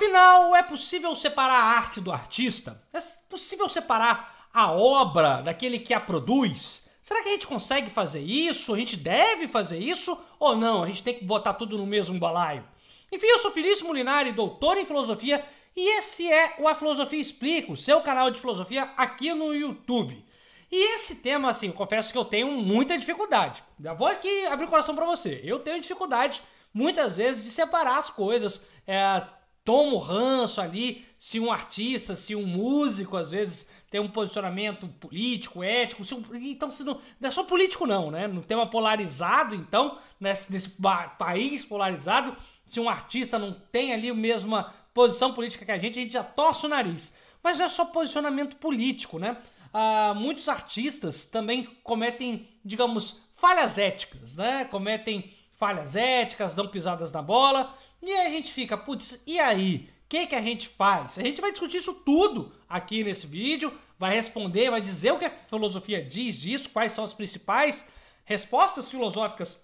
Afinal, é possível separar a arte do artista? É possível separar a obra daquele que a produz? Será que a gente consegue fazer isso? A gente deve fazer isso? Ou não? A gente tem que botar tudo no mesmo balaio? Enfim, eu sou Felício Molinari, doutor em filosofia, e esse é o A Filosofia Explica, o seu canal de filosofia aqui no YouTube. E esse tema, assim, eu confesso que eu tenho muita dificuldade. Já vou aqui abrir o coração para você. Eu tenho dificuldade, muitas vezes, de separar as coisas. É, tomo ranço ali se um artista, se um músico, às vezes, tem um posicionamento político, ético. Se um, então, se não, não, é só político, não, né? No tema polarizado, então, nesse, nesse país polarizado, se um artista não tem ali a mesma posição política que a gente, a gente já torce o nariz. Mas não é só posicionamento político, né? Ah, muitos artistas também cometem, digamos, falhas éticas, né? Cometem falhas éticas, dão pisadas na bola. E aí a gente fica, putz, e aí? O que, que a gente faz? A gente vai discutir isso tudo aqui nesse vídeo, vai responder, vai dizer o que a filosofia diz disso, quais são as principais respostas filosóficas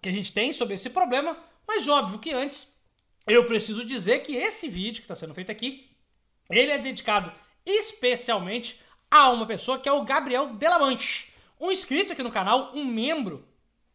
que a gente tem sobre esse problema, mas óbvio que antes eu preciso dizer que esse vídeo que está sendo feito aqui, ele é dedicado especialmente a uma pessoa que é o Gabriel Delamanche, um inscrito aqui no canal, um membro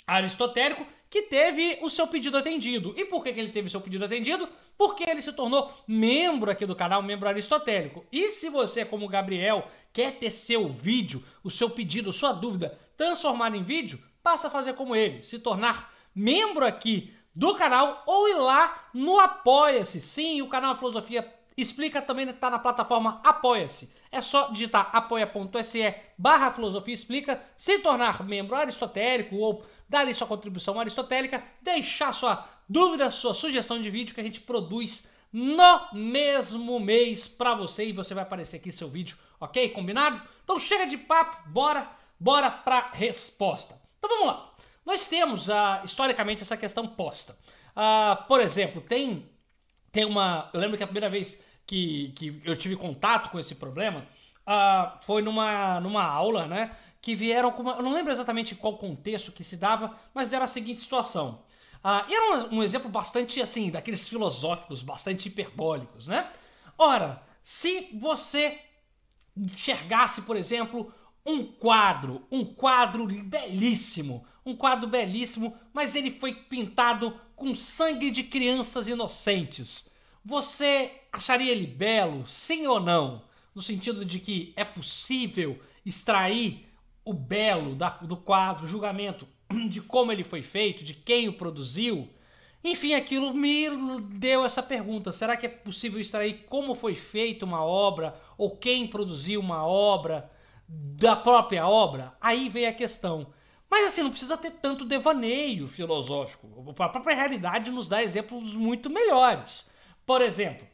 aristotélico que teve o seu pedido atendido. E por que, que ele teve o seu pedido atendido? Porque ele se tornou membro aqui do canal, membro aristotélico. E se você, como o Gabriel, quer ter seu vídeo, o seu pedido, sua dúvida transformado em vídeo, passa a fazer como ele, se tornar membro aqui do canal ou ir lá no Apoia-se. Sim, o canal Filosofia Explica também está na plataforma Apoia-se. É só digitar apoia.se barra filosofia explica, se tornar membro aristotélico ou dar ali sua contribuição aristotélica, deixar sua dúvida, sua sugestão de vídeo que a gente produz no mesmo mês para você e você vai aparecer aqui seu vídeo, ok? Combinado? Então chega de papo, bora, bora para resposta. Então vamos lá. Nós temos uh, historicamente essa questão posta. Uh, por exemplo, tem tem uma, eu lembro que a primeira vez que, que eu tive contato com esse problema uh, foi numa, numa aula, né? Que vieram com uma, Eu não lembro exatamente qual contexto que se dava, mas deram a seguinte situação. E era um, um exemplo bastante assim, daqueles filosóficos, bastante hiperbólicos, né? Ora, se você enxergasse, por exemplo, um quadro, um quadro belíssimo, um quadro belíssimo, mas ele foi pintado com sangue de crianças inocentes. Você acharia ele belo, sim ou não? No sentido de que é possível extrair o belo da, do quadro, o julgamento de como ele foi feito, de quem o produziu. Enfim, aquilo me deu essa pergunta: será que é possível extrair como foi feita uma obra ou quem produziu uma obra da própria obra? Aí vem a questão. Mas assim, não precisa ter tanto devaneio filosófico. A própria realidade nos dá exemplos muito melhores. Por exemplo,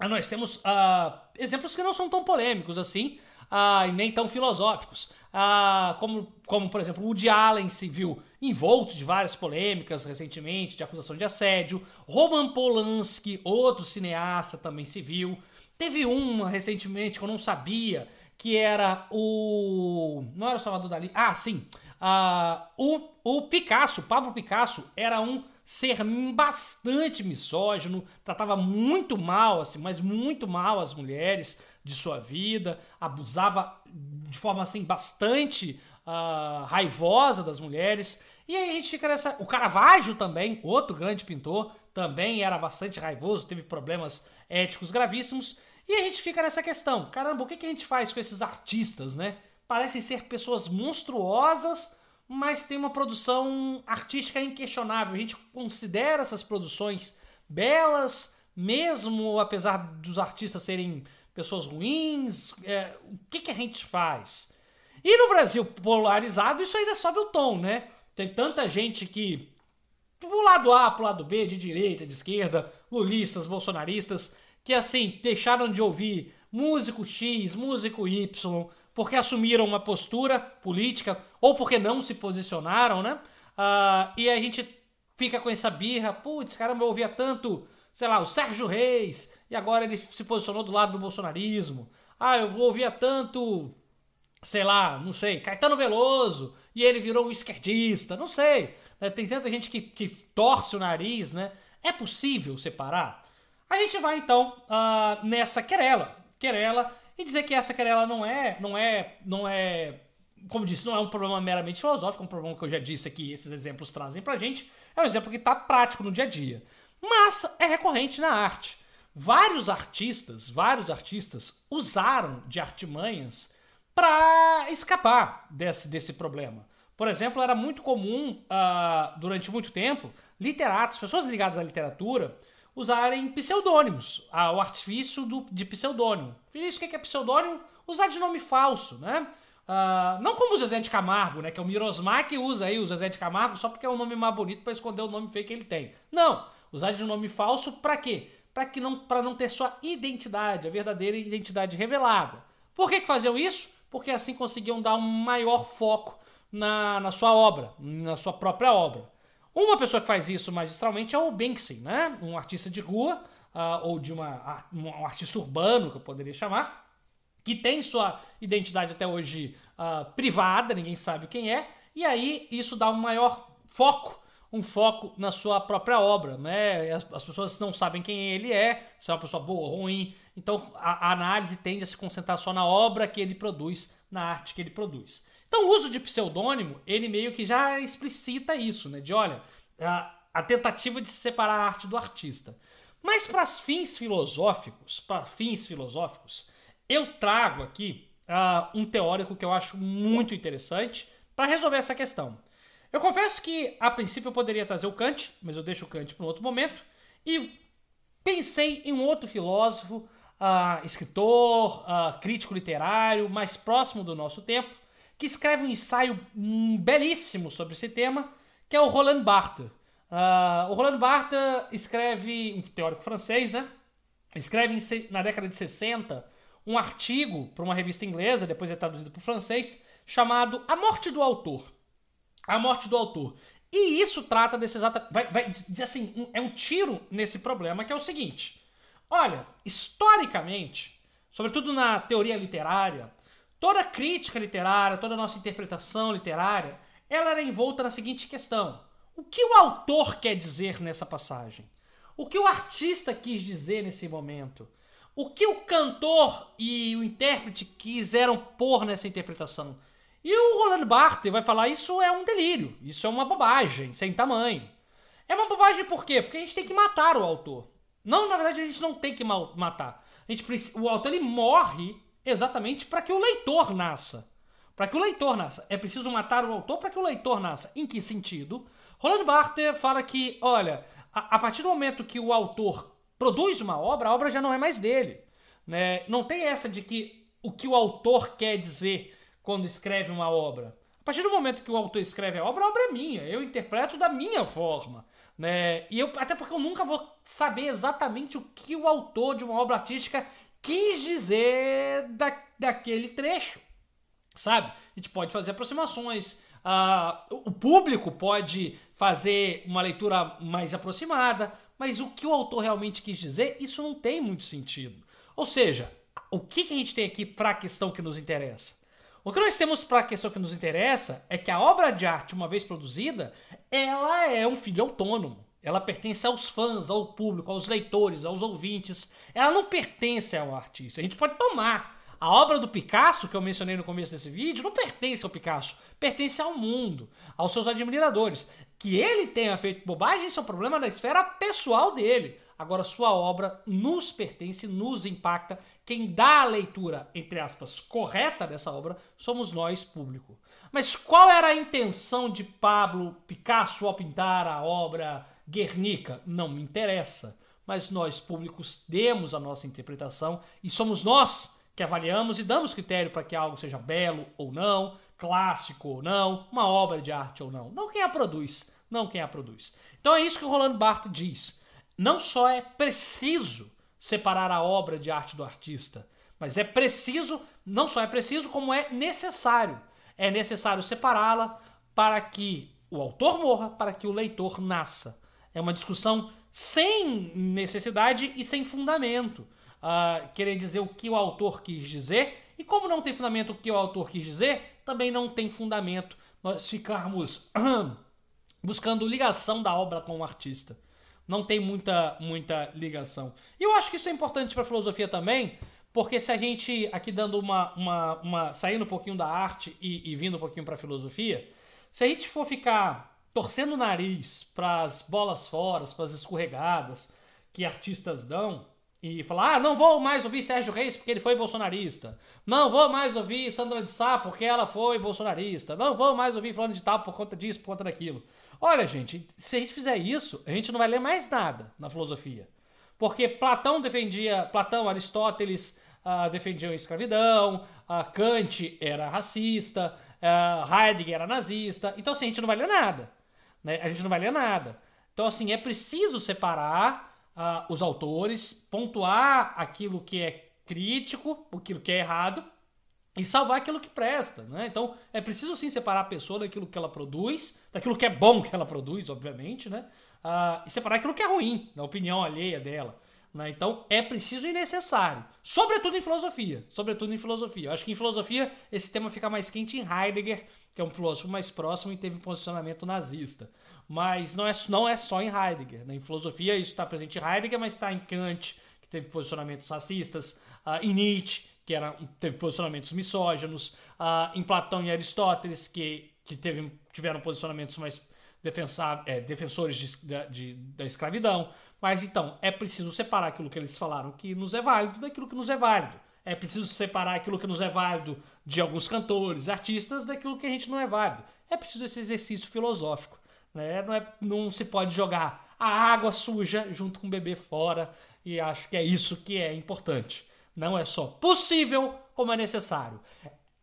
nós temos uh, exemplos que não são tão polêmicos assim, uh, e nem tão filosóficos. Uh, como, como, por exemplo, o Woody Allen se viu envolto de várias polêmicas recentemente, de acusação de assédio. Roman Polanski, outro cineasta, também se viu. Teve uma recentemente que eu não sabia, que era o. Não era o Salvador Dali. Ah, sim. Uh, o, o Picasso, Pablo Picasso, era um ser bastante misógino, tratava muito mal, assim, mas muito mal as mulheres de sua vida, abusava de forma assim bastante uh, raivosa das mulheres. E aí a gente fica nessa. O Caravaggio também, outro grande pintor, também era bastante raivoso, teve problemas éticos gravíssimos. E a gente fica nessa questão: caramba, o que, que a gente faz com esses artistas, né? Parecem ser pessoas monstruosas mas tem uma produção artística inquestionável. A gente considera essas produções belas, mesmo apesar dos artistas serem pessoas ruins. É, o que, que a gente faz? E no Brasil polarizado, isso ainda sobe o tom, né? Tem tanta gente que, pro lado A, pro lado B, de direita, de esquerda, lulistas, bolsonaristas, que assim, deixaram de ouvir músico X, músico Y, porque assumiram uma postura política ou porque não se posicionaram, né? Uh, e a gente fica com essa birra, putz, caramba, eu ouvia tanto, sei lá, o Sérgio Reis, e agora ele se posicionou do lado do bolsonarismo. Ah, eu ouvia tanto, sei lá, não sei, Caetano Veloso, e ele virou um esquerdista, não sei. É, tem tanta gente que, que torce o nariz, né? É possível separar? A gente vai então uh, nessa querela, querela e dizer que essa querela não é, não é, não é, como disse, não é um problema meramente filosófico, é um problema que eu já disse aqui, esses exemplos trazem pra gente, é um exemplo que está prático no dia a dia. Mas é recorrente na arte. Vários artistas, vários artistas usaram de artimanhas para escapar desse, desse problema. Por exemplo, era muito comum, uh, durante muito tempo, literatos, pessoas ligadas à literatura, usarem pseudônimos, o artifício do, de pseudônimo. Isso o que é pseudônimo? Usar de nome falso, né? Uh, não como o Zezé de Camargo, né? Que é o Mirosmar que usa aí o Zezé de Camargo só porque é um nome mais bonito para esconder o nome feio que ele tem. Não! Usar de nome falso para quê? Para que não, para não ter sua identidade, a verdadeira identidade revelada. Por que, que faziam isso? Porque assim conseguiam dar um maior foco na, na sua obra, na sua própria obra. Uma pessoa que faz isso magistralmente é o Banksy, né? um artista de rua, uh, ou de uma, um artista urbano, que eu poderia chamar, que tem sua identidade até hoje uh, privada, ninguém sabe quem é, e aí isso dá um maior foco um foco na sua própria obra, né? As, as, pessoas não sabem quem ele é, se é uma pessoa boa ou ruim. Então a, a, análise tende a se concentrar só na obra que ele produz, na arte que ele produz. Então, o uso de pseudônimo, ele meio que já explicita isso, né? De olha, a, a tentativa de se separar a arte do artista. Mas para fins filosóficos, para fins filosóficos, eu trago aqui uh, um teórico que eu acho muito interessante para resolver essa questão. Eu confesso que a princípio eu poderia trazer o Kant, mas eu deixo o Kant para um outro momento e pensei em um outro filósofo, uh, escritor, uh, crítico literário, mais próximo do nosso tempo, que escreve um ensaio belíssimo sobre esse tema, que é o Roland Barthes. Uh, o Roland Barthes escreve, um teórico francês, né? Escreve em, na década de 60 um artigo para uma revista inglesa, depois é traduzido para o francês, chamado A Morte do Autor. A Morte do Autor. E isso trata desse exato. Vai, vai, assim, um, é um tiro nesse problema que é o seguinte: olha, historicamente, sobretudo na teoria literária, Toda crítica literária, toda nossa interpretação literária, ela era envolta na seguinte questão: o que o autor quer dizer nessa passagem? O que o artista quis dizer nesse momento? O que o cantor e o intérprete quiseram pôr nessa interpretação? E o Roland Barthes vai falar: isso é um delírio, isso é uma bobagem, sem tamanho. É uma bobagem por quê? Porque a gente tem que matar o autor. Não, na verdade, a gente não tem que matar. A gente, o autor ele morre Exatamente para que o leitor nasça. Para que o leitor nasça. É preciso matar o autor para que o leitor nasça. Em que sentido? Roland Barthes fala que, olha, a, a, partir do momento que o autor produz uma obra, a obra já não é mais dele. Né? Não tem essa de que o que o autor quer dizer quando escreve uma obra. A partir do momento que o autor escreve a obra, a obra é minha. Eu interpreto da minha forma. Né? E eu, até porque eu nunca vou saber exatamente o que o autor de uma obra artística quis dizer da, daquele trecho, sabe? A gente pode fazer aproximações, uh, o público pode fazer uma leitura mais aproximada, mas o que o autor realmente quis dizer, isso não tem muito sentido. Ou seja, o que, que a gente tem aqui para a questão que nos interessa? O que nós temos para a questão que nos interessa é que a obra de arte, uma vez produzida, ela é um filho autônomo. Ela pertence aos fãs, ao público, aos leitores, aos ouvintes. Ela não pertence ao artista. A gente pode tomar. A obra do Picasso, que eu mencionei no começo desse vídeo, não pertence ao Picasso, pertence ao mundo, aos seus admiradores. Que ele tenha feito bobagem, isso é um problema da esfera pessoal dele. Agora, sua obra nos pertence, nos impacta. Quem dá a leitura, entre aspas, correta dessa obra somos nós, público. Mas qual era a intenção de Pablo Picasso ao pintar a obra Guernica? Não me interessa. Mas nós, públicos, demos a nossa interpretação e somos nós que avaliamos e damos critério para que algo seja belo ou não, clássico ou não, uma obra de arte ou não. Não quem a produz, não quem a produz. Então é isso que o Roland Barthes diz não só é preciso separar a obra de arte do artista, mas é preciso, não só é preciso, como é necessário. É necessário separá-la para que o autor morra, para que o leitor nasça. É uma discussão sem necessidade e sem fundamento. Uh, querer dizer o que o autor quis dizer, e como não tem fundamento o que o autor quis dizer, também não tem fundamento nós ficarmos buscando ligação da obra com o artista. não tem muita, muita ligação. E eu acho que isso é importante para a filosofia também, porque se a gente, aqui dando uma. uma, uma saindo um pouquinho da arte e, e vindo um pouquinho para a filosofia, se a gente for ficar torcendo o nariz para as bolas fora, para as escorregadas que artistas dão, e falar: ah, não vou mais ouvir Sérgio Reis porque ele foi bolsonarista. Não vou mais ouvir Sandra de Sá porque ela foi bolsonarista. Não vou mais ouvir Fulano de Tal por conta disso, por conta daquilo. Olha, gente, se a gente fizer isso, a gente não vai ler mais nada na filosofia. Porque Platão defendia, Platão, Aristóteles uh, defendiam a escravidão, uh, Kant era racista, uh, Heidegger era nazista. Então, assim, a gente não vai ler nada. Né? A gente não vai ler nada. Então, assim, é preciso separar uh, os autores, pontuar aquilo que é crítico, aquilo que é errado, e salvar aquilo que presta, né? Então é preciso sim separar a pessoa daquilo que ela produz, daquilo que é bom que ela produz, obviamente, né? Uh, e separar aquilo que é ruim, da opinião alheia dela. Né? Então é preciso e necessário, sobretudo em filosofia, sobretudo em filosofia. Eu acho que em filosofia esse tema fica mais quente em Heidegger, que é um filósofo mais próximo e teve um posicionamento nazista. Mas não é, não é só em Heidegger. Né? Em filosofia isso está presente em Heidegger, mas está em Kant, que teve posicionamentos racistas, uh, em Nietzsche, que era, teve posicionamentos misóginos, uh, em Platão e Aristóteles, que, que teve, tiveram posicionamentos mais é, defensores de, de, da escravidão. Mas então, é preciso separar aquilo que eles falaram que nos é válido daquilo que nos é válido. É preciso separar aquilo que nos é válido de alguns cantores, artistas, daquilo que a gente não é válido. É preciso esse exercício filosófico. Né? Não, é, não se pode jogar a água suja junto com o bebê fora. E acho que é isso que é importante. Não é só possível, como é necessário.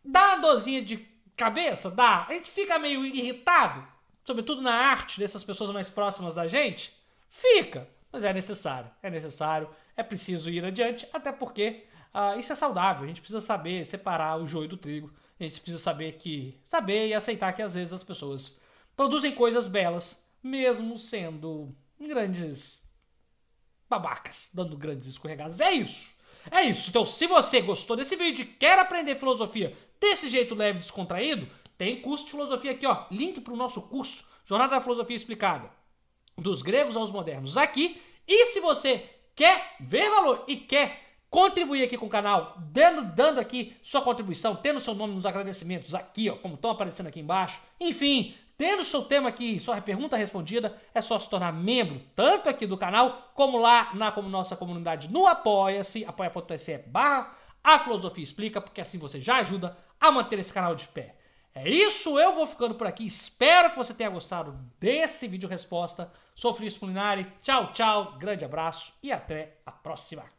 Dá uma dozinha de cabeça? Dá. A gente fica meio irritado, sobretudo na arte dessas pessoas mais próximas da gente? Fica. Mas é necessário. É necessário. É preciso ir adiante, até porque uh, isso é saudável. A gente precisa saber separar o joio do trigo. A gente precisa saber que. saber e aceitar que às vezes as pessoas produzem coisas belas, mesmo sendo grandes babacas, dando grandes escorregadas. É isso. É isso. Então, se você gostou desse vídeo e quer aprender filosofia desse jeito leve e descontraído, tem curso de filosofia aqui, ó. Link para o nosso curso, Jornada da Filosofia Explicada, dos gregos aos modernos, aqui. E se você quer ver valor e quer contribuir aqui com o canal, dando, dando aqui sua contribuição, tendo seu nome nos agradecimentos aqui, ó, como estão aparecendo aqui embaixo. Enfim, Tendo seu tema aqui, sua pergunta respondida, é só se tornar membro, tanto aqui do canal, como lá na como nossa comunidade no Apoia-se, apoia.se barra a Filosofia Explica, porque assim você já ajuda a manter esse canal de pé. É isso, eu vou ficando por aqui. Espero que você tenha gostado desse vídeo resposta. Sou Feliz Pulinari. Tchau, tchau. Grande abraço e até a próxima.